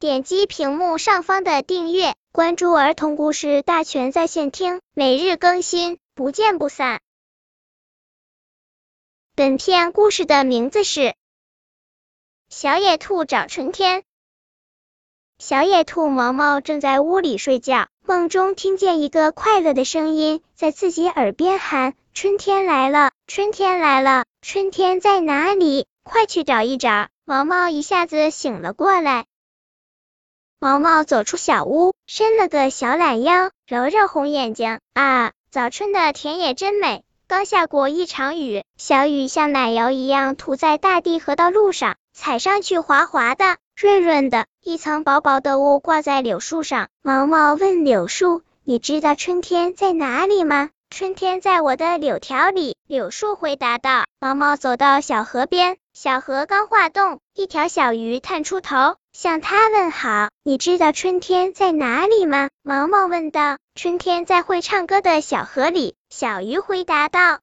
点击屏幕上方的订阅，关注儿童故事大全在线听，每日更新，不见不散。本片故事的名字是《小野兔找春天》。小野兔毛毛正在屋里睡觉，梦中听见一个快乐的声音在自己耳边喊：“春天来了，春天来了，春天在哪里？快去找一找！”毛毛一下子醒了过来。毛毛走出小屋，伸了个小懒腰，揉揉红眼睛。啊，早春的田野真美，刚下过一场雨，小雨像奶油一样涂在大地和道路上，踩上去滑滑的。润润的一层薄薄的雾挂在柳树上，毛毛问柳树：“你知道春天在哪里吗？”“春天在我的柳条里。”柳树回答道。毛毛走到小河边，小河刚化冻，一条小鱼探出头，向他问好。“你知道春天在哪里吗？”毛毛问道。“春天在会唱歌的小河里。”小鱼回答道。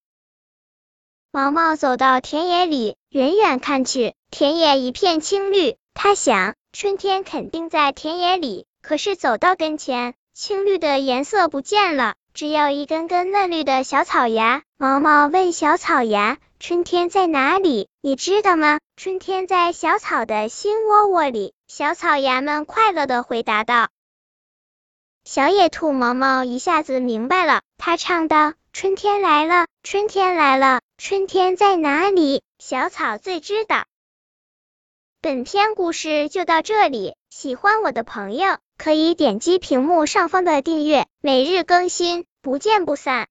毛毛走到田野里，远远看去，田野一片青绿。他想，春天肯定在田野里。可是走到跟前，青绿的颜色不见了，只有一根根嫩绿的小草芽。毛毛问小草芽：“春天在哪里？你知道吗？”“春天在小草的心窝窝里。”小草芽们快乐的回答道。小野兔毛毛一下子明白了，他唱道：“春天来了，春天来了，春天在哪里？小草最知道。”本篇故事就到这里，喜欢我的朋友可以点击屏幕上方的订阅，每日更新，不见不散。